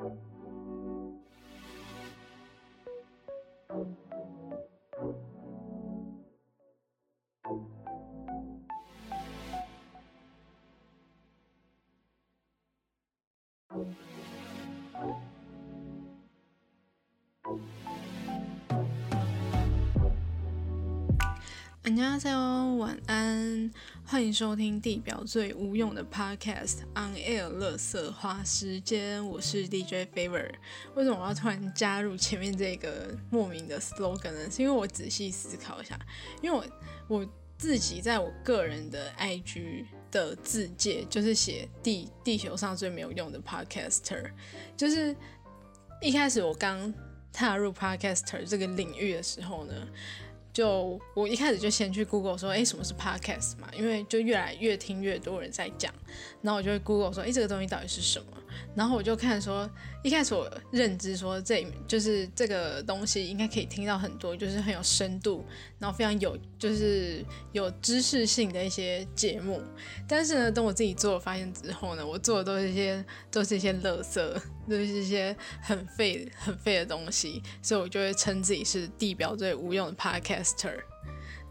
大家好，晚安，欢迎收听地表最无用的 Podcast On Air 乐色花时间，我是 DJ Favor。为什么我要突然加入前面这个莫名的 slogan 呢？是因为我仔细思考一下，因为我我自己在我个人的 IG 的字界就是写地地球上最没有用的 Podcaster，就是一开始我刚踏入 Podcaster 这个领域的时候呢。就我一开始就先去 Google 说，哎，什么是 Podcast 嘛？因为就越来越听越多人在讲，然后我就会 Google 说，哎，这个东西到底是什么？然后我就看说，一开始我认知说，这就是这个东西应该可以听到很多，就是很有深度，然后非常有就是有知识性的一些节目。但是呢，等我自己做发现之后呢，我做的都是一些都是一些垃圾，都是一些很废很废的东西，所以我就会称自己是地表最无用的 Podcaster。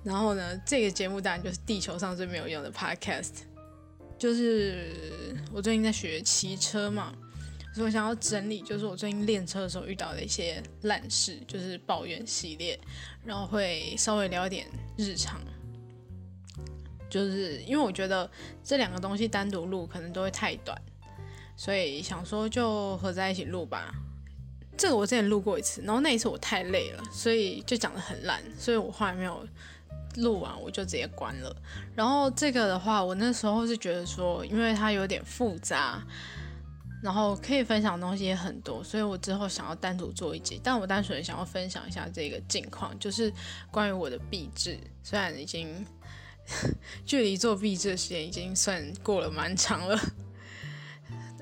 然后呢，这个节目当然就是地球上最没有用的 Podcast。就是我最近在学骑车嘛，所以我想要整理，就是我最近练车的时候遇到的一些烂事，就是抱怨系列，然后会稍微聊一点日常，就是因为我觉得这两个东西单独录可能都会太短，所以想说就合在一起录吧。这个我之前录过一次，然后那一次我太累了，所以就讲的很烂，所以我后来没有。录完我就直接关了。然后这个的话，我那时候是觉得说，因为它有点复杂，然后可以分享的东西也很多，所以我之后想要单独做一集。但我单纯想要分享一下这个近况，就是关于我的壁纸。虽然已经 距离做壁纸的时间已经算过了蛮长了。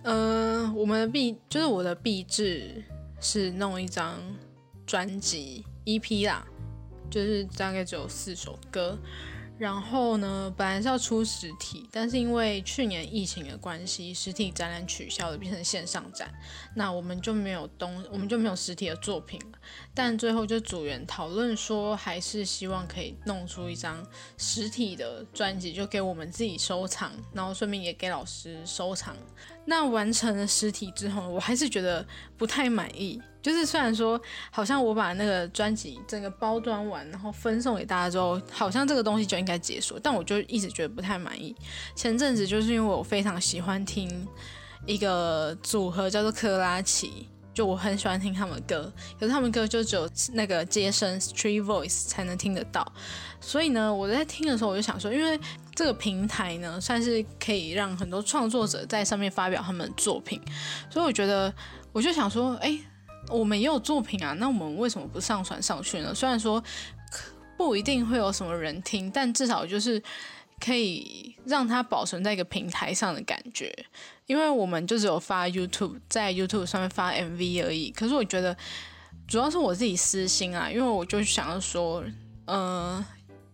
嗯，我们的壁就是我的壁纸是弄一张专辑 EP 啦。就是大概只有四首歌，然后呢，本来是要出实体，但是因为去年疫情的关系，实体展览取消了，变成线上展，那我们就没有东，我们就没有实体的作品了。但最后就组员讨论说，还是希望可以弄出一张实体的专辑，就给我们自己收藏，然后顺便也给老师收藏。那完成了实体之后，我还是觉得不太满意。就是虽然说，好像我把那个专辑整个包装完，然后分送给大家之后，好像这个东西就应该结束，但我就一直觉得不太满意。前阵子就是因为我非常喜欢听一个组合叫做克拉奇，就我很喜欢听他们歌，可是他们歌就只有那个接声 Street Voice 才能听得到，所以呢，我在听的时候我就想说，因为这个平台呢，算是可以让很多创作者在上面发表他们的作品，所以我觉得我就想说，哎。我们也有作品啊，那我们为什么不上传上去呢？虽然说不一定会有什么人听，但至少就是可以让它保存在一个平台上的感觉。因为我们就只有发 YouTube，在 YouTube 上面发 MV 而已。可是我觉得主要是我自己私心啊，因为我就想要说，嗯，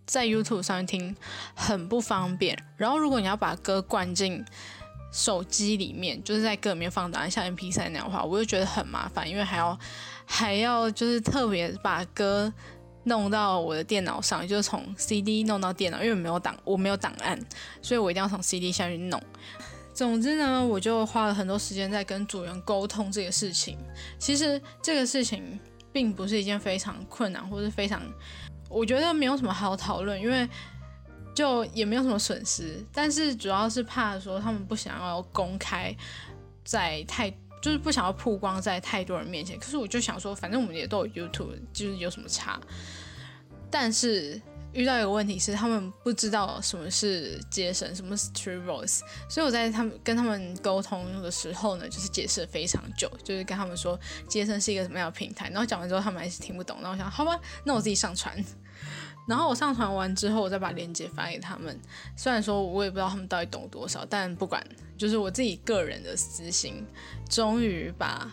在 YouTube 上面听很不方便。然后如果你要把歌灌进。手机里面就是在歌里面放档案，像 M P 三那样的话，我就觉得很麻烦，因为还要还要就是特别把歌弄到我的电脑上，就是从 C D 弄到电脑，因为没有档，我没有档案，所以我一定要从 C D 下去弄。总之呢，我就花了很多时间在跟组员沟通这个事情。其实这个事情并不是一件非常困难，或是非常，我觉得没有什么好讨论，因为。就也没有什么损失，但是主要是怕说他们不想要公开在太，就是不想要曝光在太多人面前。可是我就想说，反正我们也都有 YouTube，就是有什么差。但是遇到一个问题是，他们不知道什么是接神，什么是 True Voice，所以我在他们跟他们沟通的时候呢，就是解释非常久，就是跟他们说接神是一个什么样的平台。然后讲完之后，他们还是听不懂。然后我想，好吧，那我自己上传。然后我上传完之后，我再把链接发给他们。虽然说我也不知道他们到底懂多少，但不管，就是我自己个人的私心，终于把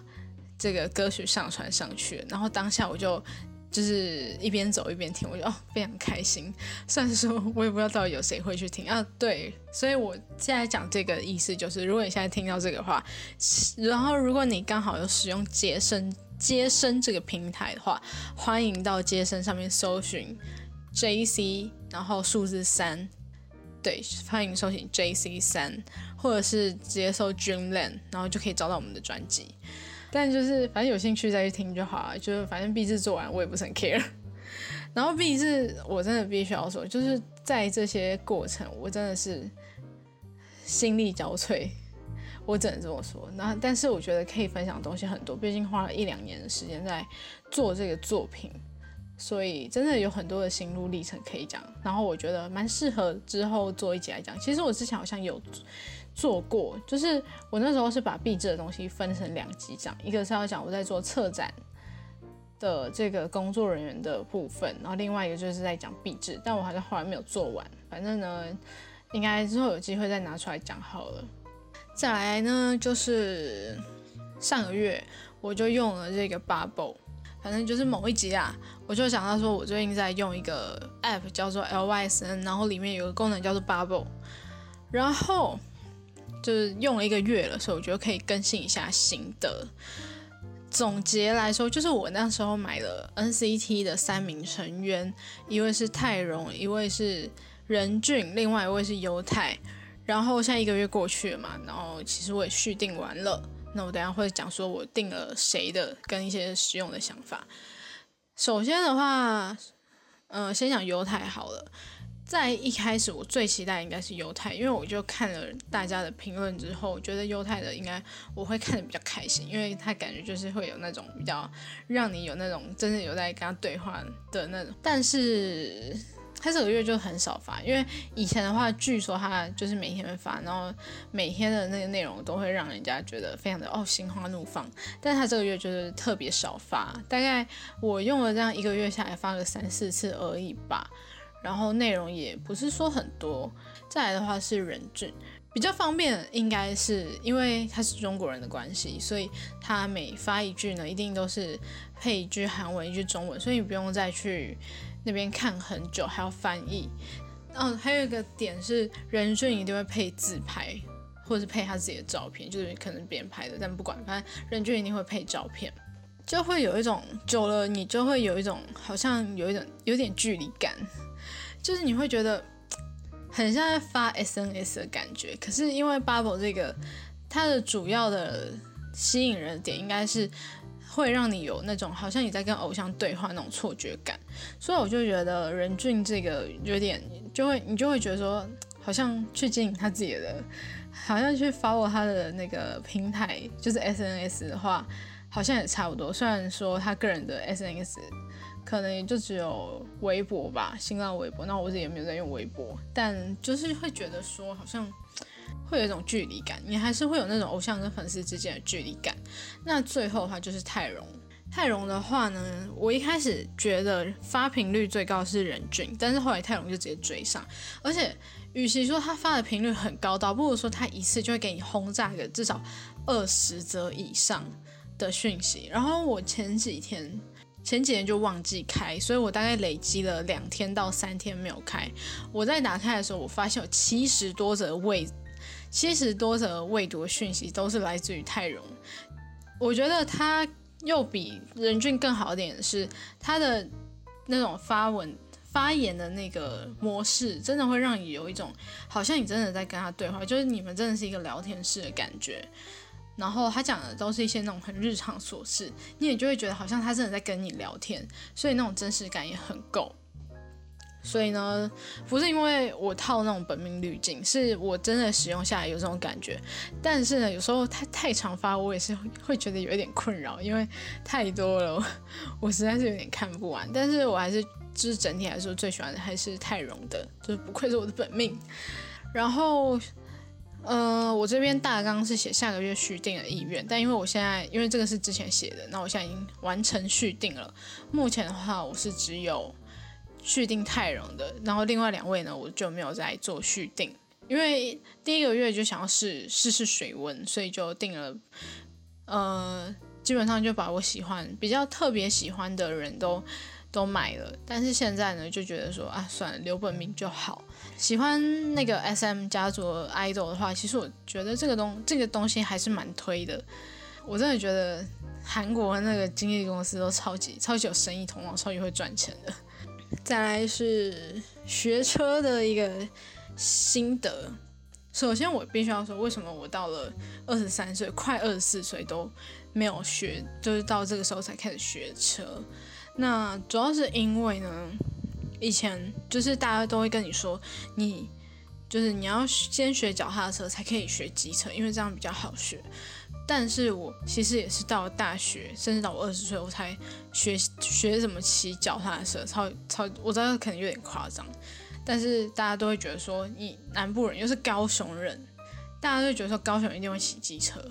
这个歌曲上传上去了。然后当下我就就是一边走一边听，我就哦非常开心。虽然说我也不知道到底有谁会去听啊，对，所以我现在讲这个意思就是，如果你现在听到这个话，然后如果你刚好有使用接生接生这个平台的话，欢迎到接生上面搜寻 J C，然后数字三，对，欢迎搜寻 J C 三，或者是直接搜 Dreamland，然后就可以找到我们的专辑。但就是反正有兴趣再去听就好了，就是反正 B 字做完我也不是很 care。然后 B 字我真的必须要说，就是在这些过程我真的是心力交瘁，我只能这么说。那但是我觉得可以分享的东西很多，毕竟花了一两年的时间在做这个作品，所以真的有很多的心路历程可以讲。然后我觉得蛮适合之后做一集来讲。其实我之前好像有。做过，就是我那时候是把壁纸的东西分成两集讲，一个是要讲我在做策展的这个工作人员的部分，然后另外一个就是在讲壁纸，但我好像后来没有做完，反正呢，应该之后有机会再拿出来讲好了。再来呢，就是上个月我就用了这个 Bubble，反正就是某一集啊，我就想到说我最近在用一个 App 叫做 LYSN，然后里面有个功能叫做 Bubble，然后。就是用了一个月了，所以我觉得可以更新一下心得。总结来说，就是我那时候买了 NCT 的三名成员，一位是泰荣，一位是任俊，另外一位是犹太。然后现在一个月过去了嘛，然后其实我也续订完了。那我等下会讲说我定了谁的，跟一些实用的想法。首先的话，嗯，先讲犹太好了。在一开始，我最期待应该是犹太，因为我就看了大家的评论之后，觉得犹太的应该我会看的比较开心，因为他感觉就是会有那种比较让你有那种真的有在跟他对话的那种。但是他这个月就很少发，因为以前的话，据说他就是每天发，然后每天的那个内容都会让人家觉得非常的哦心花怒放。但他这个月就是特别少发，大概我用了这样一个月下来发个三四次而已吧。然后内容也不是说很多，再来的话是人俊，比较方便，应该是因为他是中国人的关系，所以他每发一句呢，一定都是配一句韩文一句中文，所以你不用再去那边看很久，还要翻译。嗯，还有一个点是任俊一定会配自拍，或者是配他自己的照片，就是可能别人拍的，但不管，反正任俊一定会配照片，就会有一种久了，你就会有一种好像有一种有点距离感。就是你会觉得很像在发 SNS 的感觉，可是因为 Bubble 这个它的主要的吸引人的点应该是会让你有那种好像你在跟偶像对话那种错觉感，所以我就觉得任俊这个有点就会你就会觉得说好像去经营他自己的，好像去 follow 他的那个平台就是 SNS 的话，好像也差不多。虽然说他个人的 SNS。可能也就只有微博吧，新浪微博。那我自己也没有在用微博，但就是会觉得说，好像会有一种距离感，你还是会有那种偶像跟粉丝之间的距离感。那最后的话就是泰荣，泰荣的话呢，我一开始觉得发频率最高是任俊，但是后来泰荣就直接追上，而且与其说他发的频率很高，倒不如说他一次就会给你轰炸个至少二十则以上的讯息。然后我前几天。前几天就忘记开，所以我大概累积了两天到三天没有开。我在打开的时候，我发现有七十多则未七十多则未读讯息都是来自于泰荣。我觉得他又比任俊更好一点的是，他的那种发文发言的那个模式，真的会让你有一种好像你真的在跟他对话，就是你们真的是一个聊天室的感觉。然后他讲的都是一些那种很日常琐事，你也就会觉得好像他真的在跟你聊天，所以那种真实感也很够。所以呢，不是因为我套那种本命滤镜，是我真的使用下来有这种感觉。但是呢，有时候太太长发，我也是会觉得有一点困扰，因为太多了，我实在是有点看不完。但是我还是就是整体来说最喜欢的还是泰荣的，就是不愧是我的本命。然后。呃，我这边大纲是写下个月续订的意愿，但因为我现在因为这个是之前写的，那我现在已经完成续订了。目前的话，我是只有续订泰荣的，然后另外两位呢，我就没有在做续订，因为第一个月就想要试试试水温，所以就订了。呃，基本上就把我喜欢比较特别喜欢的人都都买了。但是现在呢，就觉得说啊，算了，留本名就好。喜欢那个 S M 家族 idol 的话，其实我觉得这个东这个东西还是蛮推的。我真的觉得韩国那个经纪公司都超级超级有生意头脑，超级会赚钱的。再来是学车的一个心得。首先，我必须要说，为什么我到了二十三岁，快二十四岁都没有学，就是到这个时候才开始学车。那主要是因为呢，以前就是大家都会跟你说，你就是你要先学脚踏车才可以学机车，因为这样比较好学。但是我其实也是到了大学，甚至到我二十岁，我才学学怎么骑脚踏车，超超，我知道可能有点夸张。但是大家都会觉得说，你南部人又是高雄人，大家都觉得说高雄一定会骑机车，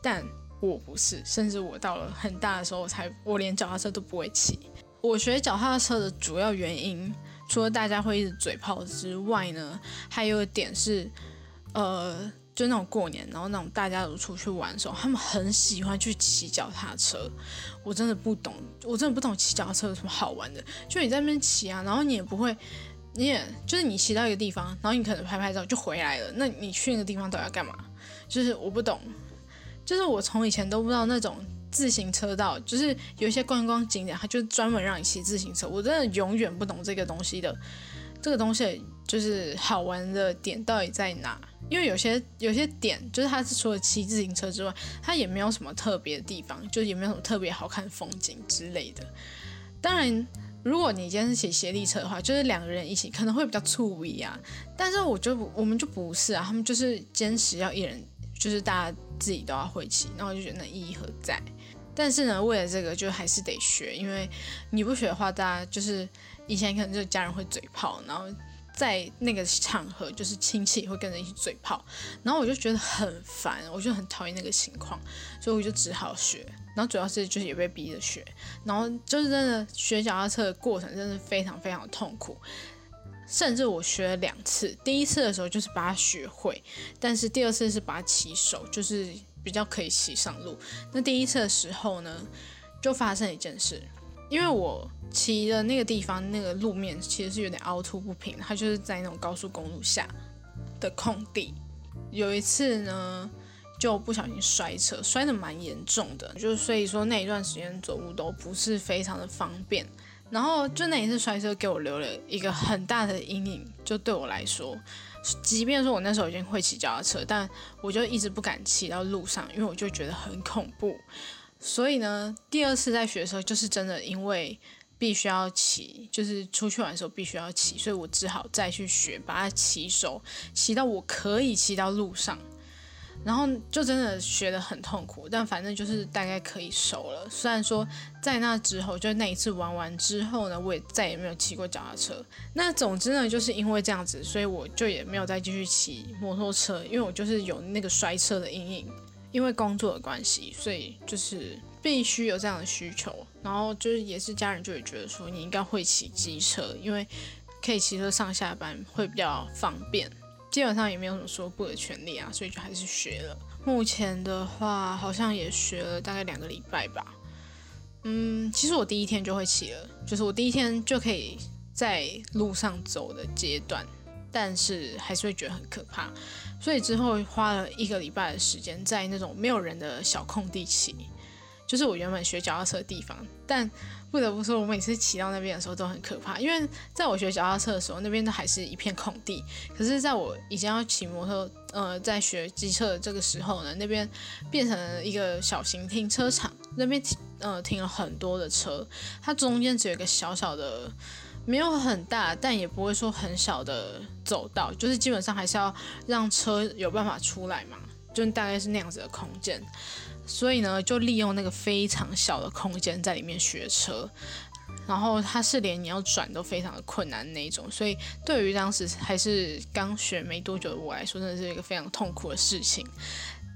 但我不是，甚至我到了很大的时候，我才我连脚踏车都不会骑。我学脚踏车的主要原因，除了大家会一直嘴炮之外呢，还有一点是，呃，就那种过年，然后那种大家都出去玩的时候，他们很喜欢去骑脚踏车。我真的不懂，我真的不懂骑脚踏车有什么好玩的，就你在那边骑啊，然后你也不会。你也就是你骑到一个地方，然后你可能拍拍照就回来了。那你去那个地方到底要干嘛？就是我不懂，就是我从以前都不知道那种自行车道，就是有一些观光景点，它就专门让你骑自行车。我真的永远不懂这个东西的，这个东西就是好玩的点到底在哪？因为有些有些点就是它是除了骑自行车之外，它也没有什么特别的地方，就也没有什么特别好看风景之类的。当然。如果你今天是骑斜力车的话，就是两个人一起可能会比较粗一啊。但是我就我们就不是啊，他们就是坚持要一人，就是大家自己都要会骑，然后就觉得那意义何在？但是呢，为了这个就还是得学，因为你不学的话，大家就是以前可能就家人会嘴炮，然后。在那个场合，就是亲戚也会跟着一起嘴炮，然后我就觉得很烦，我就很讨厌那个情况，所以我就只好学。然后主要是就是也被逼着学，然后就是真的学脚踏车的过程真的非常非常的痛苦，甚至我学了两次，第一次的时候就是把它学会，但是第二次是把它骑手，就是比较可以骑上路。那第一次的时候呢，就发生一件事，因为我。骑的那个地方，那个路面其实是有点凹凸不平，它就是在那种高速公路下的空地。有一次呢，就不小心摔车，摔得蛮严重的，就所以说那一段时间走路都不是非常的方便。然后就那一次摔车给我留了一个很大的阴影，就对我来说，即便说我那时候已经会骑脚踏车，但我就一直不敢骑到路上，因为我就觉得很恐怖。所以呢，第二次在学的时候，就是真的因为。必须要骑，就是出去玩的时候必须要骑，所以我只好再去学，把它骑熟，骑到我可以骑到路上，然后就真的学得很痛苦，但反正就是大概可以熟了。虽然说在那之后，就那一次玩完之后呢，我也再也没有骑过脚踏车。那总之呢，就是因为这样子，所以我就也没有再继续骑摩托车，因为我就是有那个摔车的阴影，因为工作的关系，所以就是。必须有这样的需求，然后就是也是家人就会觉得说你应该会骑机车，因为可以骑车上下班会比较方便。基本上也没有什么说不的权利啊，所以就还是学了。目前的话好像也学了大概两个礼拜吧。嗯，其实我第一天就会骑了，就是我第一天就可以在路上走的阶段，但是还是会觉得很可怕，所以之后花了一个礼拜的时间在那种没有人的小空地骑。就是我原本学脚踏车的地方，但不得不说，我每次骑到那边的时候都很可怕，因为在我学脚踏车的时候，那边都还是一片空地。可是，在我已经要骑摩托，呃，在学机车的这个时候呢，那边变成了一个小型停车场，那边停，呃，停了很多的车，它中间只有一个小小的，没有很大，但也不会说很小的走道，就是基本上还是要让车有办法出来嘛，就大概是那样子的空间。所以呢，就利用那个非常小的空间在里面学车，然后它是连你要转都非常的困难那种，所以对于当时还是刚学没多久的我来说，真的是一个非常痛苦的事情。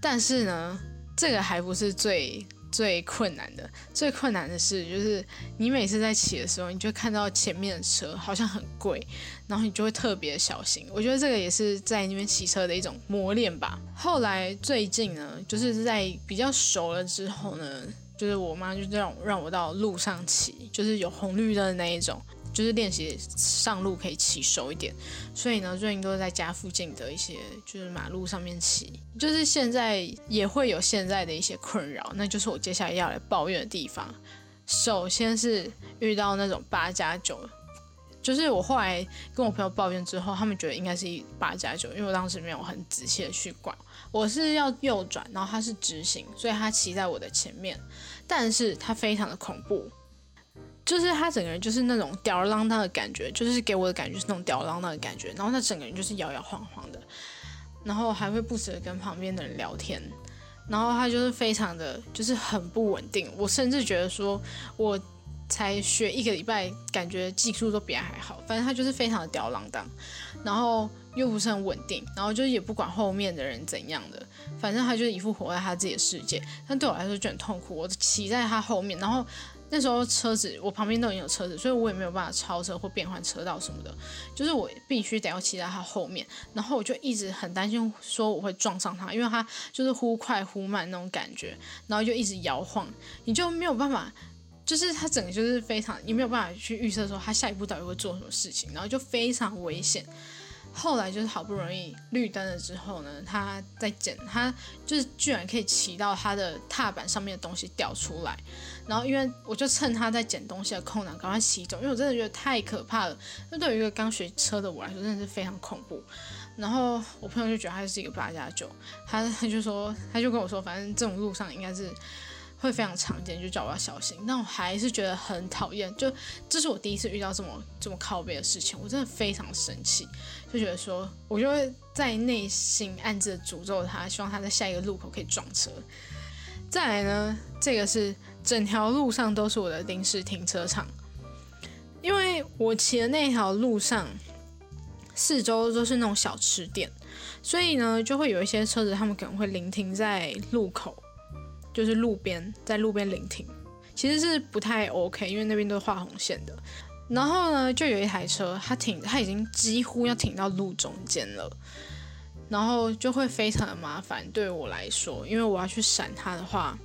但是呢，这个还不是最。最困难的，最困难的是，就是你每次在骑的时候，你就看到前面的车好像很贵，然后你就会特别小心。我觉得这个也是在那边骑车的一种磨练吧。后来最近呢，就是在比较熟了之后呢。就是我妈就让让我到路上骑，就是有红绿灯的那一种，就是练习上路可以骑熟一点。所以呢，最近都是在家附近的一些就是马路上面骑。就是现在也会有现在的一些困扰，那就是我接下来要来抱怨的地方。首先是遇到那种八加九。就是我后来跟我朋友抱怨之后，他们觉得应该是一八加九，因为我当时没有很仔细的去管。我是要右转，然后他是直行，所以他骑在我的前面，但是他非常的恐怖，就是他整个人就是那种吊儿郎当的感觉，就是给我的感觉是那种吊儿郎当的感觉，然后他整个人就是摇摇晃晃的，然后还会不时的跟旁边的人聊天，然后他就是非常的就是很不稳定，我甚至觉得说我。才学一个礼拜，感觉技术都比他还好。反正他就是非常的吊儿郎当，然后又不是很稳定，然后就是也不管后面的人怎样的，反正他就是一副活在他自己的世界。但对我来说就很痛苦。我骑在他后面，然后那时候车子我旁边都已经有车子，所以我也没有办法超车或变换车道什么的，就是我必须得要骑在他后面。然后我就一直很担心说我会撞上他，因为他就是忽快忽慢那种感觉，然后就一直摇晃，你就没有办法。就是他整个就是非常，你没有办法去预测说他下一步到底会做什么事情，然后就非常危险。后来就是好不容易绿灯了之后呢，他在捡，他就是居然可以骑到他的踏板上面的东西掉出来，然后因为我就趁他在捡东西的空档赶快骑走，因为我真的觉得太可怕了。那对于一个刚学车的我来说，真的是非常恐怖。然后我朋友就觉得他是一个八加九，他他就说他就跟我说，反正这种路上应该是。会非常常见，就叫我要小心。但我还是觉得很讨厌，就这是我第一次遇到这么这么靠背的事情，我真的非常生气，就觉得说，我就会在内心暗自诅咒他，希望他在下一个路口可以撞车。再来呢，这个是整条路上都是我的临时停车场，因为我骑的那条路上四周都是那种小吃店，所以呢，就会有一些车子，他们可能会临停在路口。就是路边，在路边临停，其实是不太 OK，因为那边都是画红线的。然后呢，就有一台车，它停，它已经几乎要停到路中间了，然后就会非常的麻烦，对我来说，因为我要去闪它的话，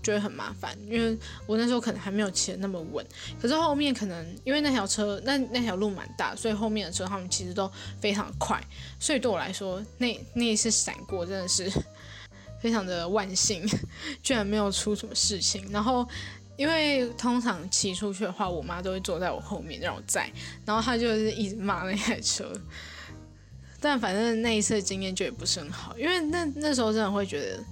就会很麻烦，因为我那时候可能还没有骑的那么稳。可是后面可能因为那条车，那那条路蛮大，所以后面的车他们其实都非常快，所以对我来说，那那一次闪过真的是。非常的万幸，居然没有出什么事情。然后，因为通常骑出去的话，我妈都会坐在我后面让我载，然后她就是一直骂那台车。但反正那一次经验就也不是很好，因为那那时候真的会觉得，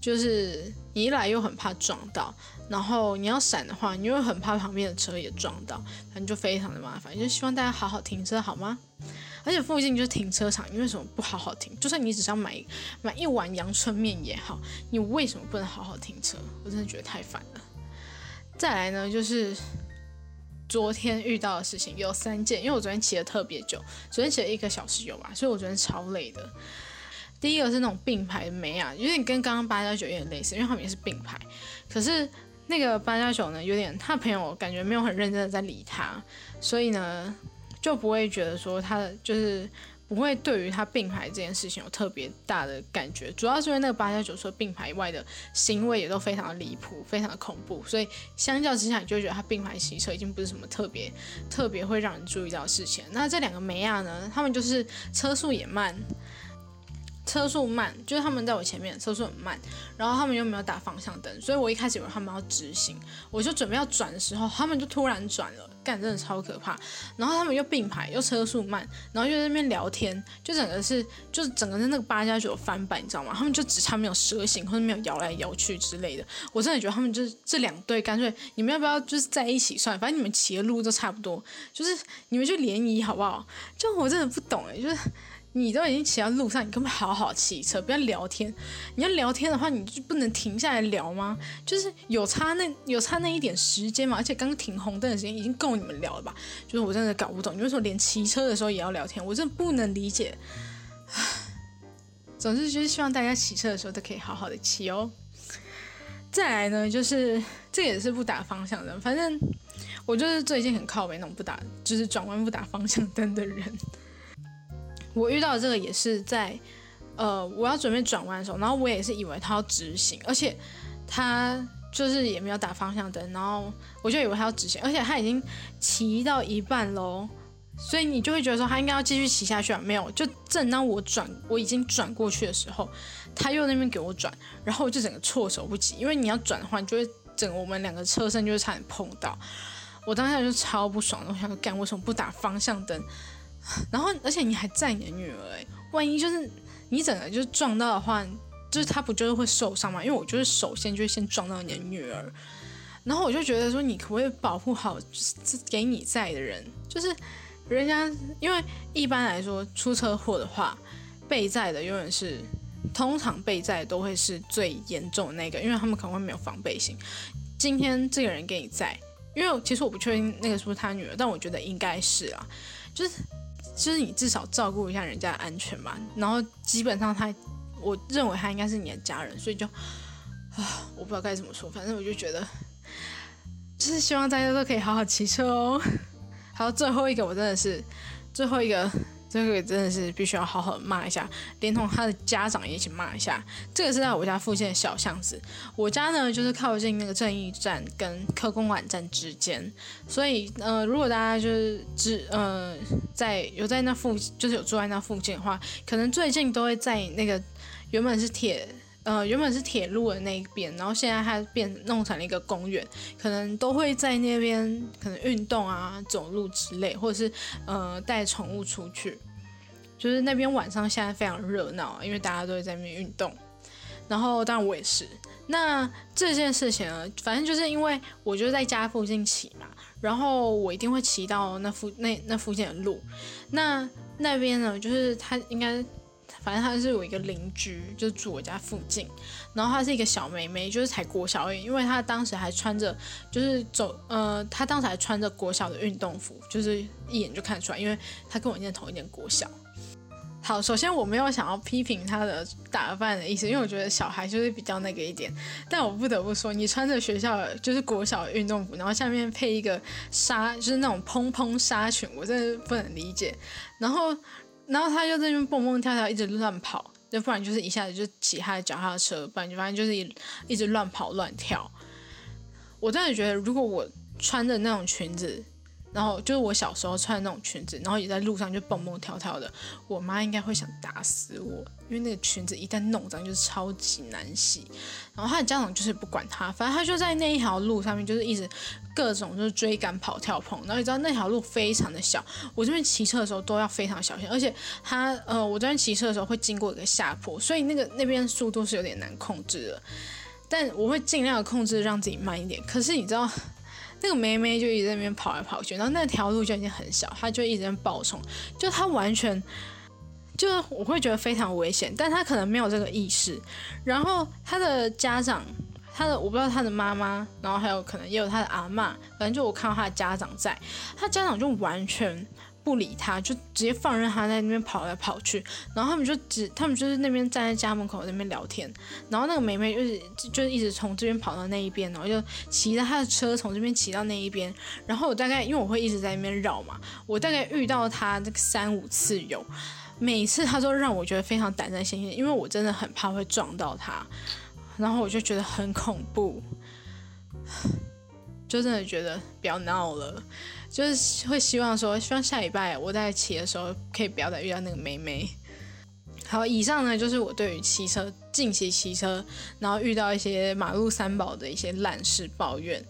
就是你一来又很怕撞到，然后你要闪的话，你又很怕旁边的车也撞到，反正就非常的麻烦。就希望大家好好停车好吗？而且附近就是停车场，你为什么不好好停？就算你只是要买买一碗阳春面也好，你为什么不能好好停车？我真的觉得太烦了。再来呢，就是昨天遇到的事情有三件，因为我昨天骑的特别久，昨天骑了一个小时有吧，所以我昨天超累的。第一个是那种并排的梅啊，有点跟刚刚八加九有点类似，因为他们也是并排，可是那个八加九呢，有点他朋友感觉没有很认真的在理他，所以呢。就不会觉得说他就是不会对于他并排这件事情有特别大的感觉，主要是因为那个八加九车并排以外的行为也都非常的离谱，非常的恐怖，所以相较之下，你就觉得他并排骑车已经不是什么特别特别会让人注意到的事情。那这两个梅亚呢，他们就是车速也慢。车速慢，就是他们在我前面，车速很慢，然后他们又没有打方向灯，所以我一开始以为他们要直行，我就准备要转的时候，他们就突然转了，干真的超可怕。然后他们又并排，又车速慢，然后又在那边聊天，就整个是，就是整个是那个八加九翻版，你知道吗？他们就只差没有蛇形或者没有摇来摇去之类的。我真的觉得他们就是这两对，干脆你们要不要就是在一起算？反正你们骑的路都差不多，就是你们就联谊好不好？就我真的不懂哎，就是。你都已经骑到路上，你根本好好骑车，不要聊天。你要聊天的话，你就不能停下来聊吗？就是有差那有差那一点时间嘛，而且刚停红灯的时间已经够你们聊了吧？就是我真的搞不懂，你为什么连骑车的时候也要聊天？我真的不能理解。总之就是希望大家骑车的时候都可以好好的骑哦。再来呢，就是这也是不打方向的，反正我就是最近很靠北那种不打，就是转弯不打方向灯的人。我遇到这个也是在，呃，我要准备转弯的时候，然后我也是以为他要直行，而且他就是也没有打方向灯，然后我就以为他要直行，而且他已经骑到一半喽，所以你就会觉得说他应该要继续骑下去啊，没有，就正当我转我已经转过去的时候，他又那边给我转，然后我就整个措手不及，因为你要转的话，你就会整个我们两个车身就会差点碰到，我当下就超不爽的，我想说干为什么不打方向灯？然后而且你还载你的女儿，万一就是你整个就是撞到的话。就是他不就是会受伤嘛？因为我就是首先就是先撞到你的女儿，然后我就觉得说你可不可以保护好就是给你在的人？就是人家因为一般来说出车祸的话，被载的永远是通常被载都会是最严重那个，因为他们可能会没有防备心。今天这个人给你载，因为其实我不确定那个是不是他女儿，但我觉得应该是啊，就是就是你至少照顾一下人家的安全嘛。然后基本上他。我认为他应该是你的家人，所以就啊，我不知道该怎么说，反正我就觉得，就是希望大家都可以好好骑车哦。还有，最后一个我真的是最后一个，这个真的是必须要好好骂一下，连同他的家长也一起骂一下。这个是在我家附近的小巷子，我家呢就是靠近那个正义站跟科公馆站之间，所以呃，如果大家就是只呃在有在那附，就是有住在那附近的话，可能最近都会在那个。原本是铁，呃，原本是铁路的那一边，然后现在它变弄成了一个公园，可能都会在那边可能运动啊、走路之类，或者是呃带宠物出去，就是那边晚上现在非常热闹，因为大家都会在那边运动。然后当然我也是。那这件事情呢，反正就是因为我就在家附近骑嘛，然后我一定会骑到那附那那附近的路。那那边呢，就是它应该。反正他是我一个邻居，就住我家附近。然后她是一个小妹妹，就是才国小而已。因为她当时还穿着，就是走，呃，她当时还穿着国小的运动服，就是一眼就看出来，因为她跟我念同一年国小。好，首先我没有想要批评她的打扮的意思，因为我觉得小孩就是比较那个一点。但我不得不说，你穿着学校就是国小的运动服，然后下面配一个纱，就是那种蓬蓬纱裙，我真的不能理解。然后。然后他就在那边蹦蹦跳跳，一直乱跑，要不然就是一下子就骑他的脚踏车，不然就反正就是一一直乱跑乱跳。我真的觉得，如果我穿着那种裙子。然后就是我小时候穿的那种裙子，然后也在路上就蹦蹦跳跳的，我妈应该会想打死我，因为那个裙子一旦弄脏就是超级难洗。然后他的家长就是不管他，反正他就在那一条路上面就是一直各种就是追赶跑跳碰。然后你知道那条路非常的小，我这边骑车的时候都要非常小心，而且他呃我这边骑车的时候会经过一个下坡，所以那个那边速度是有点难控制的。但我会尽量控制让自己慢一点。可是你知道？那个妹妹就一直在那边跑来跑去，然后那条路就已经很小，她就一直在暴冲，就她完全，就我会觉得非常危险，但她可能没有这个意识。然后她的家长，她的我不知道她的妈妈，然后还有可能也有她的阿妈，反正就我看到她的家长在，她家长就完全。不理他，就直接放任他在那边跑来跑去，然后他们就只，他们就是那边站在家门口那边聊天，然后那个妹妹就是就一直从这边跑到那一边，然后就骑着他的车从这边骑到那一边，然后我大概因为我会一直在那边绕嘛，我大概遇到他这个三五次有，每次他都让我觉得非常胆战心惊，因为我真的很怕会撞到他，然后我就觉得很恐怖，就真的觉得不要闹了。就是会希望说，希望下礼拜我在骑的时候可以不要再遇到那个妹妹。好，以上呢就是我对于骑车近期骑车，然后遇到一些马路三宝的一些烂事抱怨。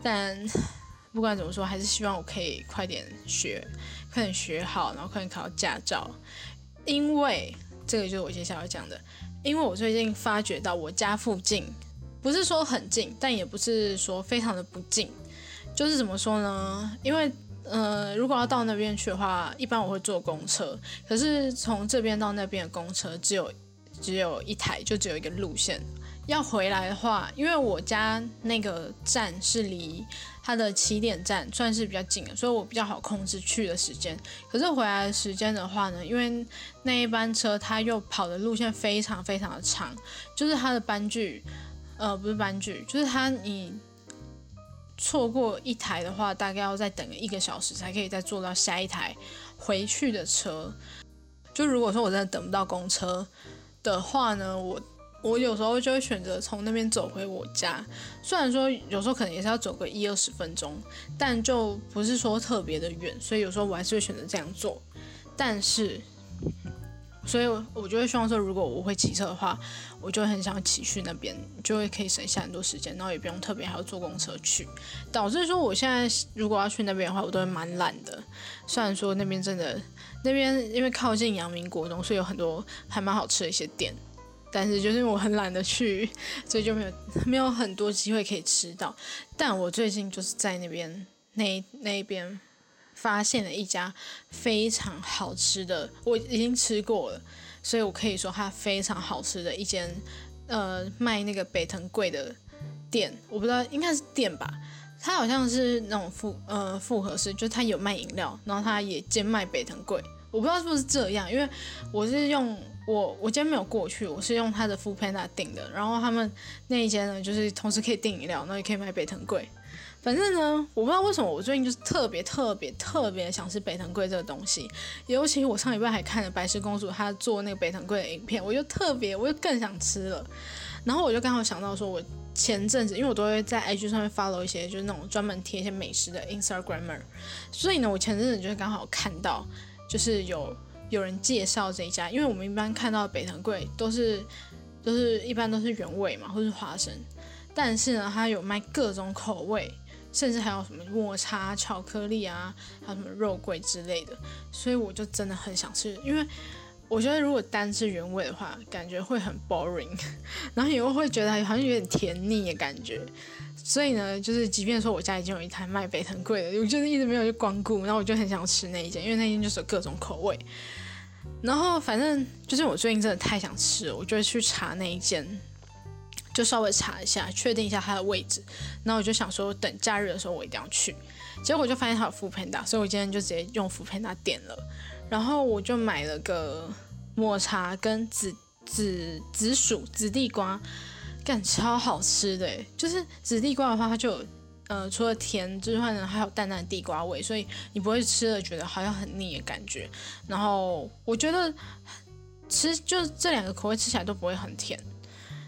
但不管怎么说，还是希望我可以快点学，快点学好，然后快点考到驾照。因为这个就是我接下来要讲的，因为我最近发觉到我家附近不是说很近，但也不是说非常的不近。就是怎么说呢？因为呃，如果要到那边去的话，一般我会坐公车。可是从这边到那边的公车只有只有一台，就只有一个路线。要回来的话，因为我家那个站是离它的起点站算是比较近的，所以我比较好控制去的时间。可是回来的时间的话呢，因为那一班车它又跑的路线非常非常的长，就是它的班距，呃，不是班距，就是它你。错过一台的话，大概要再等一个小时才可以再坐到下一台回去的车。就如果说我真的等不到公车的话呢，我我有时候就会选择从那边走回我家。虽然说有时候可能也是要走个一二十分钟，但就不是说特别的远，所以有时候我还是会选择这样做。但是，所以我我就会希望说，如果我会骑车的话，我就很想骑去那边，就会可以省下很多时间，然后也不用特别还要坐公车去。导致说，我现在如果要去那边的话，我都会蛮懒的。虽然说那边真的，那边因为靠近阳明国中，所以有很多还蛮好吃的一些店，但是就是我很懒得去，所以就没有没有很多机会可以吃到。但我最近就是在那边那那边。发现了一家非常好吃的，我已经吃过了，所以我可以说它非常好吃的一间，呃，卖那个北藤贵的店，我不知道应该是店吧，它好像是那种复呃复合式，就它有卖饮料，然后它也兼卖北藤贵，我不知道是不是这样，因为我是用我我今天没有过去，我是用它的 f o o Panda 订的，然后他们那一间呢，就是同时可以订饮料，然后也可以买北藤贵。反正呢，我不知道为什么我最近就是特别特别特别想吃北藤贵这个东西，尤其我上礼拜还看了白石公主她做那个北藤贵的影片，我就特别我就更想吃了。然后我就刚好想到说，我前阵子因为我都会在 IG 上面 follow 一些就是那种专门贴一些美食的 Instagramer，所以呢，我前阵子就是刚好看到就是有有人介绍这一家，因为我们一般看到北藤贵都是都是一般都是原味嘛，或是花生，但是呢，它有卖各种口味。甚至还有什么抹茶、巧克力啊，还有什么肉桂之类的，所以我就真的很想吃，因为我觉得如果单吃原味的话，感觉会很 boring，然后又会觉得好像有点甜腻的感觉，所以呢，就是即便说我家已经有一台卖北藤贵的，我就是一直没有去光顾，然后我就很想吃那一间，因为那间就是有各种口味，然后反正就是我最近真的太想吃了，我就会去查那一间。就稍微查一下，确定一下它的位置，然后我就想说，等假日的时候我一定要去。结果就发现它有副喷达，所以我今天就直接用副喷达点了。然后我就买了个抹茶跟紫紫紫薯紫地瓜，干超好吃的。就是紫地瓜的话，它就呃除了甜之外呢，还有淡淡的地瓜味，所以你不会吃了觉得好像很腻的感觉。然后我觉得吃就这两个口味吃起来都不会很甜，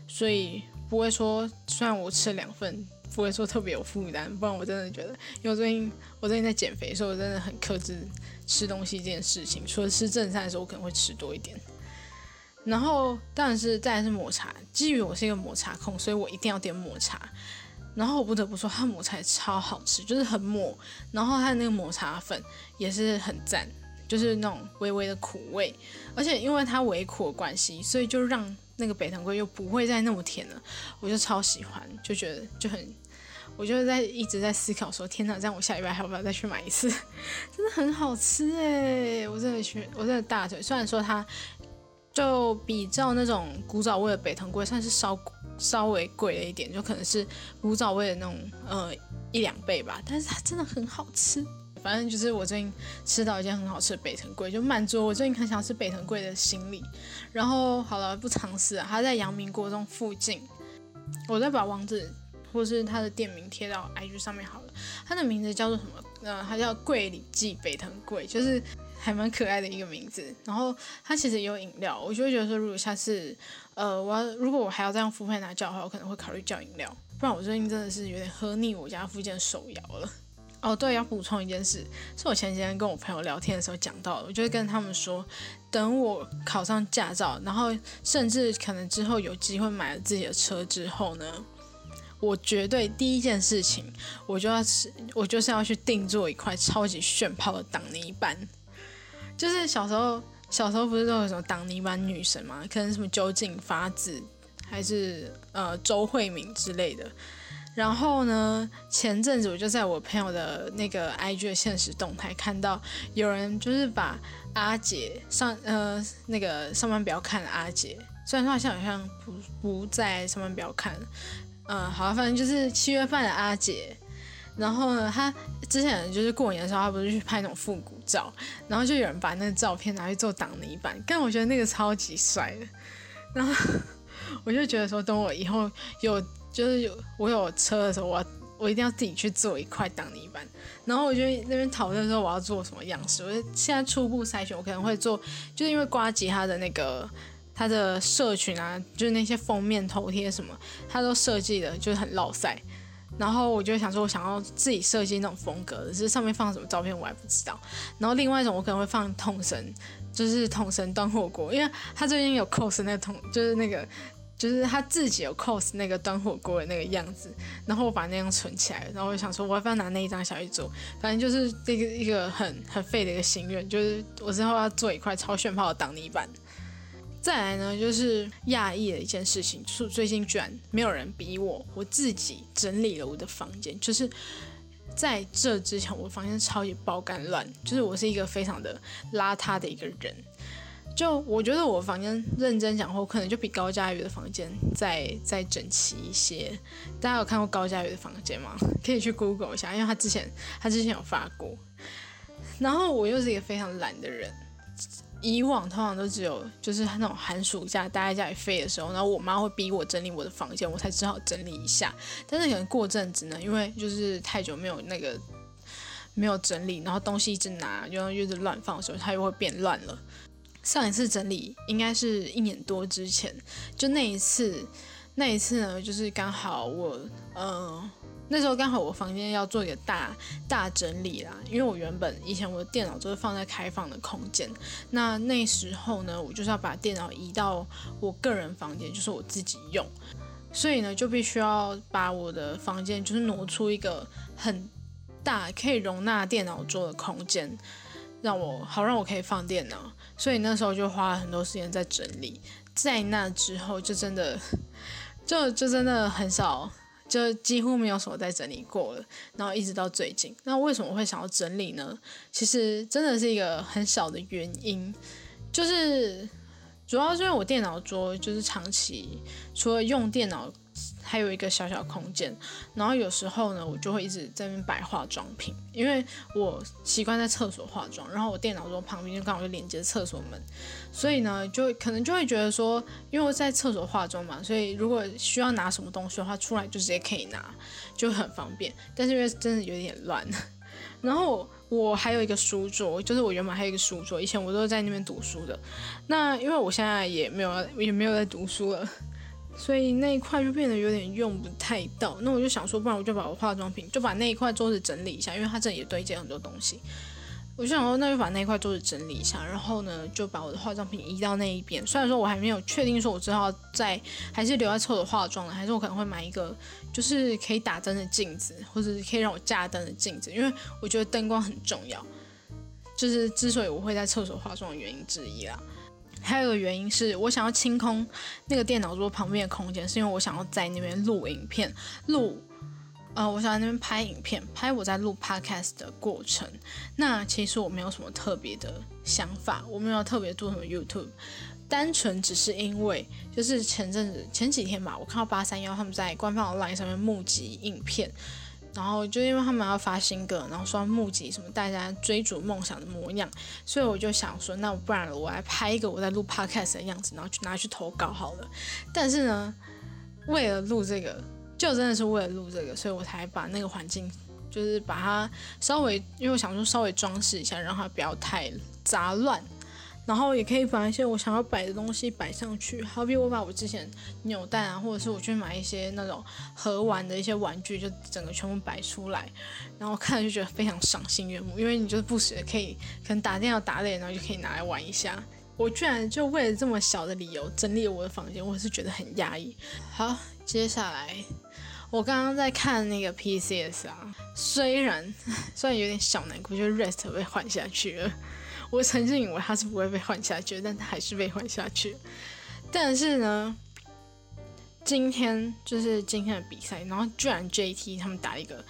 所以。不会说，虽然我吃了两份，不会说特别有负担。不然我真的觉得，因为我最近我最近在减肥，所以我真的很克制吃东西这件事情。除了吃正餐的时候，我可能会吃多一点。然后当然是再是抹茶，基于我是一个抹茶控，所以我一定要点抹茶。然后我不得不说，它抹茶超好吃，就是很抹。然后它的那个抹茶粉也是很赞，就是那种微微的苦味，而且因为它微苦的关系，所以就让。那个北藤龟又不会再那么甜了，我就超喜欢，就觉得就很，我就在一直在思考说，天哪，这样我下礼拜还要不要再去买一次？真的很好吃哎，我真的去，我真的大腿。虽然说它就比较那种古早味的北藤龟算是稍稍微贵了一点，就可能是古早味的那种呃一两倍吧，但是它真的很好吃。反正就是我最近吃到一件很好吃的北藤贵，就满足我最近很想吃北藤贵的心理。然后好了，不尝试啊，它在阳明国中附近，我再把网址或是它的店名贴到 IG 上面好了。它的名字叫做什么？呃，它叫桂里记北藤贵，就是还蛮可爱的一个名字。然后它其实有饮料，我就会觉得说，如果下次呃我要如果我还要这样付费拿叫的话，我可能会考虑叫饮料，不然我最近真的是有点喝腻我家附近的手摇了。哦，对，要补充一件事，是我前几天跟我朋友聊天的时候讲到的。我就会跟他们说，等我考上驾照，然后甚至可能之后有机会买了自己的车之后呢，我绝对第一件事情，我就要是，我就是要去定做一块超级炫炮的挡泥板。就是小时候，小时候不是都有什么挡泥板女神嘛？可能什么酒井法子，还是呃周慧敏之类的。然后呢？前阵子我就在我朋友的那个 IG 的现实动态看到有人就是把阿杰上呃那个上班表看的阿杰，虽然说他现在好像不不在上班表看，嗯，好，反正就是七月份的阿杰。然后呢，他之前就是过年的时候，他不是去拍那种复古照，然后就有人把那个照片拿去做挡泥板，但我觉得那个超级帅的。然后 我就觉得说，等我以后有。就是有我有车的时候，我我一定要自己去做一块挡泥板。然后我就那边讨论说我要做什么样式。我现在初步筛选，我可能会做，就是因为刮吉他的那个他的社群啊，就是那些封面头贴什么，他都设计的就是很老塞。然后我就想说，我想要自己设计那种风格，只是上面放什么照片我还不知道。然后另外一种我可能会放桶神，就是桶神端火锅，因为他最近有 cos 那个桶，就是那个。就是他自己有 cos 那个端火锅的那个样子，然后我把那样存起来，然后我就想说，我要不要拿那一张小去做？反正就是这个一个很很废的一个心愿，就是我之后要做一块超炫炮的挡泥板。再来呢，就是讶异的一件事情，就是最近居然没有人逼我，我自己整理了我的房间。就是在这之前，我房间超级爆干乱，就是我是一个非常的邋遢的一个人。就我觉得我房间认真讲，我可能就比高佳宇的房间再再整齐一些。大家有看过高佳宇的房间吗？可以去 Google 一下，因为他之前他之前有发过。然后我又是一个非常懒的人，以往通常都只有就是那种寒暑假待在家里废的时候，然后我妈会逼我整理我的房间，我才只好整理一下。但是可能过阵子呢，因为就是太久没有那个没有整理，然后东西一直拿，又一直乱放的时候，它又会变乱了。上一次整理应该是一年多之前，就那一次，那一次呢，就是刚好我，呃，那时候刚好我房间要做一个大大整理啦，因为我原本以前我的电脑都是放在开放的空间，那那时候呢，我就是要把电脑移到我个人房间，就是我自己用，所以呢，就必须要把我的房间就是挪出一个很大可以容纳电脑桌的空间。让我好让我可以放电脑，所以那时候就花了很多时间在整理。在那之后，就真的就就真的很少，就几乎没有什么在整理过了。然后一直到最近，那为什么会想要整理呢？其实真的是一个很小的原因，就是主要是因为我电脑桌就是长期除了用电脑。还有一个小小空间，然后有时候呢，我就会一直在那边摆化妆品，因为我习惯在厕所化妆，然后我电脑桌旁边就刚好就连接厕所门，所以呢，就可能就会觉得说，因为我在厕所化妆嘛，所以如果需要拿什么东西的话，出来就直接可以拿，就很方便。但是因为真的有点乱，然后我还有一个书桌，就是我原本还有一个书桌，以前我都是在那边读书的，那因为我现在也没有也没有在读书了。所以那一块就变得有点用不太到，那我就想说，不然我就把我化妆品就把那一块桌子整理一下，因为它这里也堆积很多东西。我就想说，那就把那一块桌子整理一下，然后呢，就把我的化妆品移到那一边。虽然说我还没有确定说我之后在还是留在厕所化妆了，还是我可能会买一个就是可以打灯的镜子，或者是可以让我架灯的镜子，因为我觉得灯光很重要，就是之所以我会在厕所化妆的原因之一啦。还有一个原因是我想要清空那个电脑桌旁边的空间，是因为我想要在那边录影片，录，呃，我想在那边拍影片，拍我在录 podcast 的过程。那其实我没有什么特别的想法，我没有特别做什么 YouTube，单纯只是因为就是前阵子前几天吧，我看到八三幺他们在官方的 LINE 上面募集影片。然后就因为他们要发新歌，然后说募集什么大家追逐梦想的模样，所以我就想说，那不然我来拍一个我在录 podcast 的样子，然后去拿去投稿好了。但是呢，为了录这个，就真的是为了录这个，所以我才把那个环境，就是把它稍微，因为我想说稍微装饰一下，让它不要太杂乱。然后也可以把一些我想要摆的东西摆上去，好比我把我之前扭蛋啊，或者是我去买一些那种盒玩的一些玩具，就整个全部摆出来，然后看了就觉得非常赏心悦目。因为你就是不时可以可能打电脑打累，然后就可以拿来玩一下。我居然就为了这么小的理由整理我的房间，我是觉得很压抑。好，接下来我刚刚在看那个 PCS 啊，虽然 虽然有点小难过，就 Rest 被换下去了。我曾经以为他是不会被换下去，但他还是被换下去。但是呢，今天就是今天的比赛，然后居然 JT 他们打一个，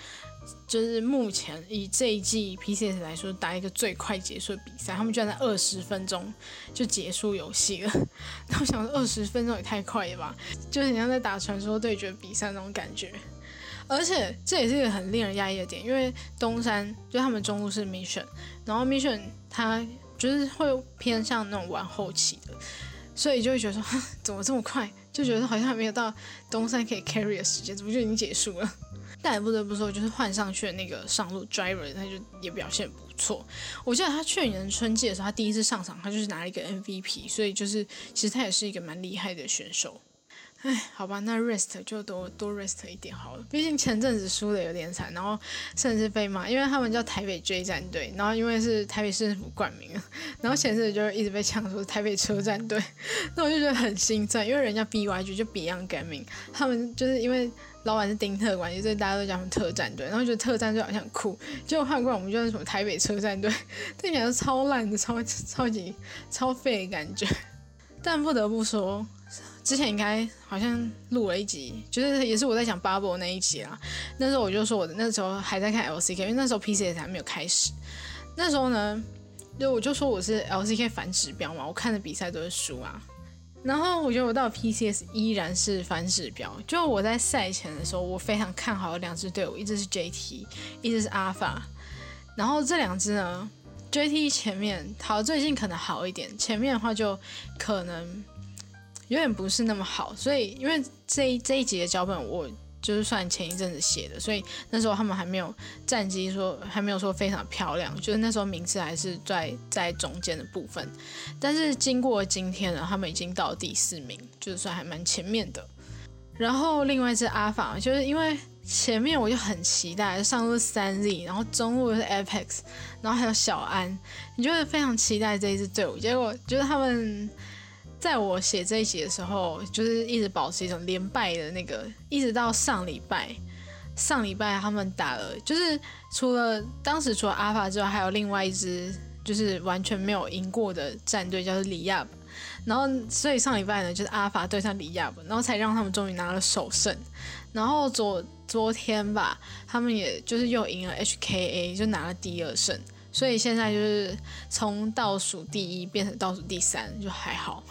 就是目前以这一季 PCS 来说打一个最快结束的比赛，他们居然在二十分钟就结束游戏了。那我想说，二十分钟也太快了吧？就是你像在打传说对决比赛那种感觉。而且这也是一个很令人压抑的点，因为东山就他们中路是 mission，然后 mission 他就是会偏向那种玩后期的，所以就会觉得说 怎么这么快，就觉得好像还没有到东山可以 carry 的时间，怎么就已经结束了？但也不得不说，就是换上去的那个上路 driver，他就也表现不错。我记得他去年春季的时候，他第一次上场，他就是拿了一个 MVP，所以就是其实他也是一个蛮厉害的选手。哎，好吧，那 rest 就多多 rest 一点好了。毕竟前阵子输的有点惨，然后甚至被骂，因为他们叫台北追战队，然后因为是台北市政府冠名，然后前阵子就一直被呛说台北车战队，那我就觉得很心酸，因为人家 BYG 就 Beyond Gaming，他们就是因为老板是丁特的关系，所以大家都叫他们特战队，然后觉得特战队好像很酷，结果换过来我们就是什么台北车战队，听起来超烂的，超超级超废的感觉。但不得不说。之前应该好像录了一集，就是也是我在讲 Bubble 那一集啦。那时候我就说我那时候还在看 LCK，因为那时候 PCS 还没有开始。那时候呢，就我就说我是 LCK 反指标嘛，我看的比赛都是输啊。然后我觉得我到 PCS 依然是反指标。就我在赛前的时候，我非常看好两支队伍，一支是 JT，一支是 Alpha。然后这两支呢，JT 前面好，最近可能好一点，前面的话就可能。有点不是那么好，所以因为这一这一集的脚本我就是算前一阵子写的，所以那时候他们还没有战绩说还没有说非常漂亮，就是那时候名次还是在在中间的部分。但是经过今天呢，他们已经到第四名，就是算还蛮前面的。然后另外一支阿法，就是因为前面我就很期待上路是三 Z，然后中路是 Apex，然后还有小安，你就会非常期待这一支队伍，结果就是他们。在我写这一集的时候，就是一直保持一种连败的那个，一直到上礼拜，上礼拜他们打了，就是除了当时除了阿法之外，还有另外一支就是完全没有赢过的战队，叫做里亚。然后所以上礼拜呢，就是阿法对上里亚，然后才让他们终于拿了首胜。然后昨昨天吧，他们也就是又赢了 HKA，就拿了第二胜。所以现在就是从倒数第一变成倒数第三，就还好。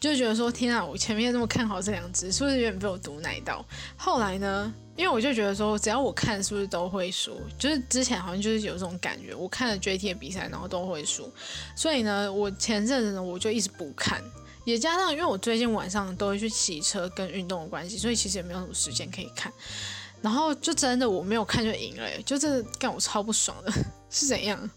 就觉得说天啊，我前面那么看好这两只，是不是有点被我毒奶到？后来呢，因为我就觉得说，只要我看是不是都会输，就是之前好像就是有这种感觉，我看了 JT 的比赛，然后都会输。所以呢，我前阵子呢，我就一直不看，也加上因为我最近晚上都会去骑车跟运动的关系，所以其实也没有什么时间可以看。然后就真的我没有看就赢了，就真的干我超不爽的，是怎样？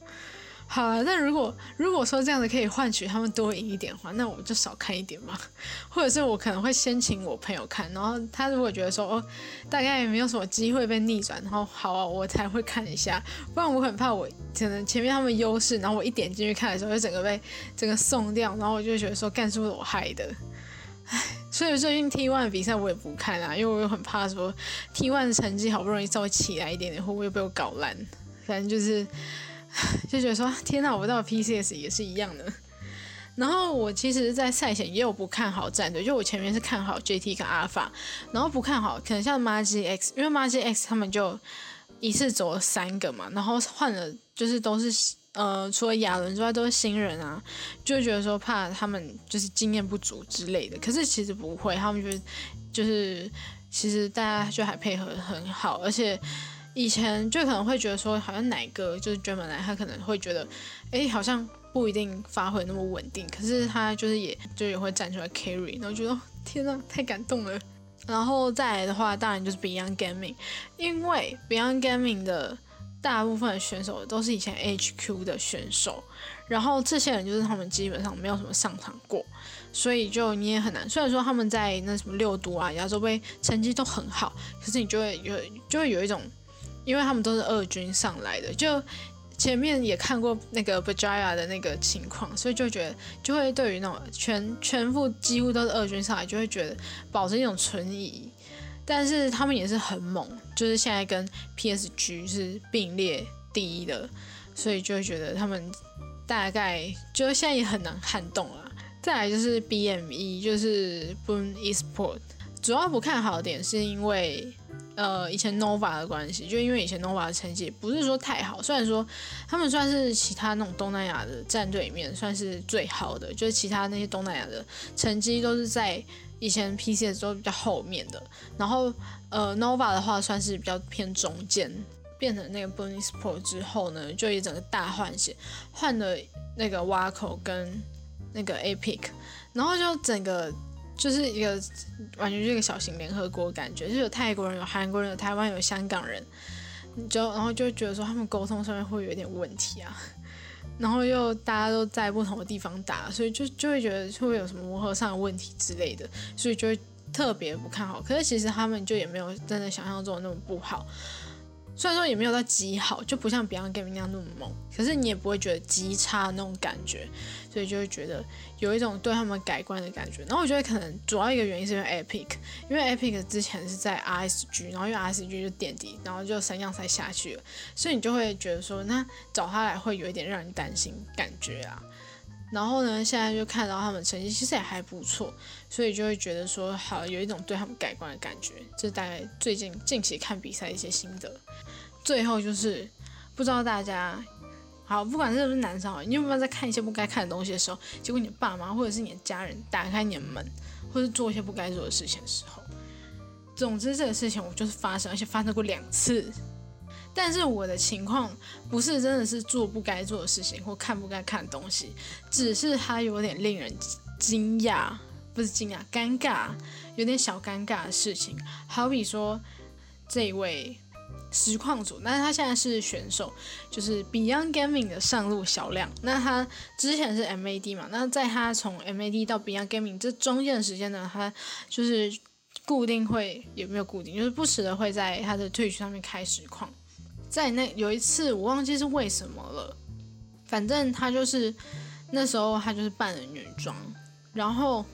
好了，那如果如果说这样子可以换取他们多赢一点的话，那我就少看一点嘛。或者是我可能会先请我朋友看，然后他如果觉得说哦，大概也没有什么机会被逆转，然后好啊，我才会看一下。不然我很怕我可能前面他们优势，然后我一点进去看的时候，就整个被整个送掉，然后我就觉得说干是不是我害的？唉，所以最近 T one 的比赛我也不看啊，因为我又很怕说 T one 的成绩好不容易稍微起来一点点，会不会被我搞烂？反正就是。就觉得说天哪，我到 PCS 也是一样的。然后我其实，在赛前也有不看好战队，就我前面是看好 JT 跟 Alpha，然后不看好可能像 Magi X，因为 Magi X 他们就一次走了三个嘛，然后换了就是都是呃除了亚伦之外都是新人啊，就觉得说怕他们就是经验不足之类的。可是其实不会，他们就是就是其实大家就还配合很好，而且。以前就可能会觉得说，好像哪个就是专门来，他可能会觉得，哎，好像不一定发挥那么稳定。可是他就是也就也会站出来 carry，然后觉得天呐，太感动了。然后再来的话，当然就是 Beyond Gaming，因为 Beyond Gaming 的大部分的选手都是以前 HQ 的选手，然后这些人就是他们基本上没有什么上场过，所以就你也很难。虽然说他们在那什么六都啊、亚洲杯成绩都很好，可是你就会有就会有一种。因为他们都是二军上来的，就前面也看过那个 Bajaya 的那个情况，所以就觉得就会对于那种全全部几乎都是二军上来，就会觉得保持一种存疑。但是他们也是很猛，就是现在跟 PSG 是并列第一的，所以就会觉得他们大概就现在也很难撼动了。再来就是 BME，就是 Boom Esport，主要不看好点是因为。呃，以前 Nova 的关系，就因为以前 Nova 的成绩不是说太好，虽然说他们算是其他那种东南亚的战队里面算是最好的，就是其他那些东南亚的成绩都是在以前 PC 的时候比较后面的。然后呃，Nova 的话算是比较偏中间，变成那个 b o n u s Pro 之后呢，就一整个大换血，换了那个 Waco 跟那个 Epic，然后就整个。就是一个完全就是一个小型联合国感觉，就是有泰国人、有韩国人、有台湾、有香港人，你就 然后就觉得说他们沟通上面会有点问题啊，然后又大家都在不同的地方打，所以就就会觉得会有什么磨合上的问题之类的，所以就会特别不看好。可是其实他们就也没有真的想象中的那么不好。虽然说也没有到极好，就不像 Beyond Gaming 那样那么猛，可是你也不会觉得极差那种感觉，所以就会觉得有一种对他们改观的感觉。然后我觉得可能主要一个原因是因为 Epic，因为 Epic 之前是在 RSG，然后因为 RSG 就垫底，然后就三样才下去了，所以你就会觉得说，那找他来会有一点让人担心感觉啊。然后呢，现在就看到他们成绩其实也还不错，所以就会觉得说，好有一种对他们改观的感觉。这大概最近近期看比赛一些心得。最后就是不知道大家好，不管是不是男生，你有没有在看一些不该看的东西的时候，结果你爸妈或者是你的家人打开你的门，或者做一些不该做的事情的时候，总之这个事情我就是发生，而且发生过两次。但是我的情况不是真的是做不该做的事情或看不该看的东西，只是它有点令人惊讶，不是惊讶，尴尬，有点小尴尬的事情。好比说这位实况组，但是他现在是选手，就是 Beyond Gaming 的上路小亮。那他之前是 MAD 嘛，那在他从 MAD 到 Beyond Gaming 这中间的时间呢，他就是固定会有没有固定，就是不时的会在他的 Twitch 上面开实况。在那有一次，我忘记是为什么了。反正他就是那时候，他就是扮了女装，然后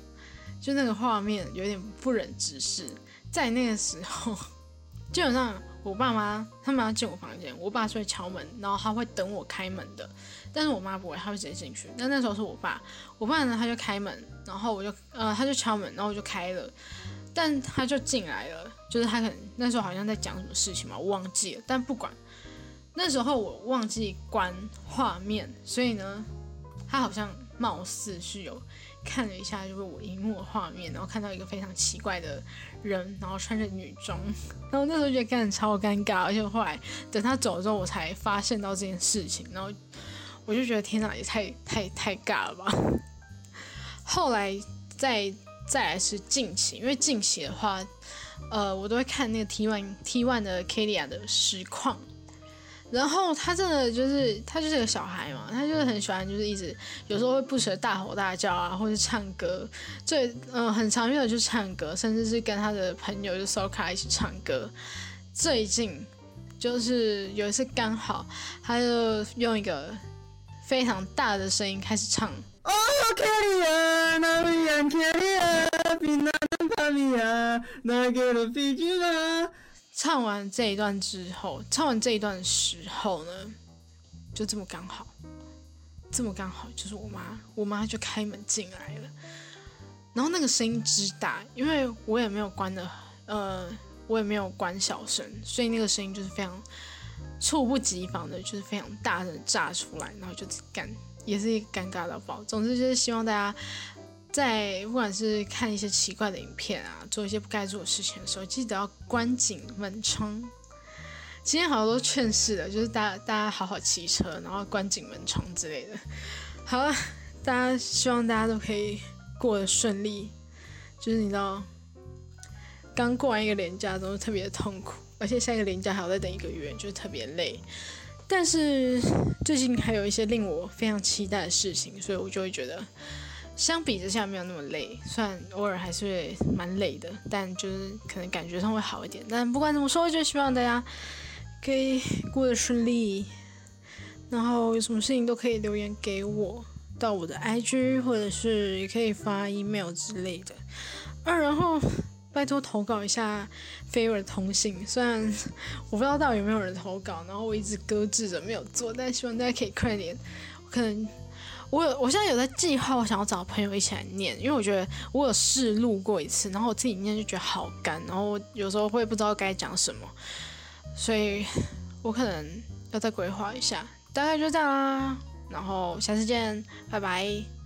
就那个画面有点不忍直视。在那个时候，基本上我爸妈他们要进我房间，我爸是会敲门，然后他会等我开门的。但是我妈不会，她会直接进去。那那时候是我爸，我爸呢他就开门，然后我就呃他就敲门，然后我就开了，但他就进来了，就是他可能那时候好像在讲什么事情嘛，我忘记了。但不管。那时候我忘记关画面，所以呢，他好像貌似是有看了一下，就是我荧幕的画面，然后看到一个非常奇怪的人，然后穿着女装，然后那时候觉得看着超尴尬，而且后来等他走了之后，我才发现到这件事情，然后我就觉得天哪，也太太太尬了吧。后来再再来是近期，因为近期的话，呃，我都会看那个 T one T one 的 k l i a 的实况。然后他真的就是他就是个小孩嘛，他就是很喜欢，就是一直有时候会不舍大吼大叫啊，或者唱歌。最嗯很常用的就是唱歌，甚至是跟他的朋友就 Soka 一起唱歌。最近就是有一次刚好，他就用一个非常大的声音开始唱。唱完这一段之后，唱完这一段时候呢，就这么刚好，这么刚好，就是我妈，我妈就开门进来了，然后那个声音之大，因为我也没有关的，呃，我也没有关小声，所以那个声音就是非常猝不及防的，就是非常大的炸出来，然后就尴，也是一个尴尬到爆。总之就是希望大家。在不管是看一些奇怪的影片啊，做一些不该做的事情的时候，记得要关紧门窗。今天好多劝世的，就是大家大家好好骑车，然后关紧门窗之类的。好了，大家希望大家都可以过得顺利。就是你知道，刚过完一个年假，都是特别的痛苦，而且下一个年假还要再等一个月，就是特别累。但是最近还有一些令我非常期待的事情，所以我就会觉得。相比之下没有那么累，虽然偶尔还是会蛮累的，但就是可能感觉上会好一点。但不管怎么说，就希望大家可以过得顺利，然后有什么事情都可以留言给我，到我的 IG 或者是也可以发 email 之类的。啊，然后拜托投稿一下 favor 的通信，虽然我不知道到底有没有人投稿，然后我一直搁置着没有做，但希望大家可以快点，我可能。我有，我现在有在计划，我想要找朋友一起来念，因为我觉得我有试录过一次，然后我自己念就觉得好干，然后有时候会不知道该讲什么，所以我可能要再规划一下，大概就这样啦，然后下次见，拜拜。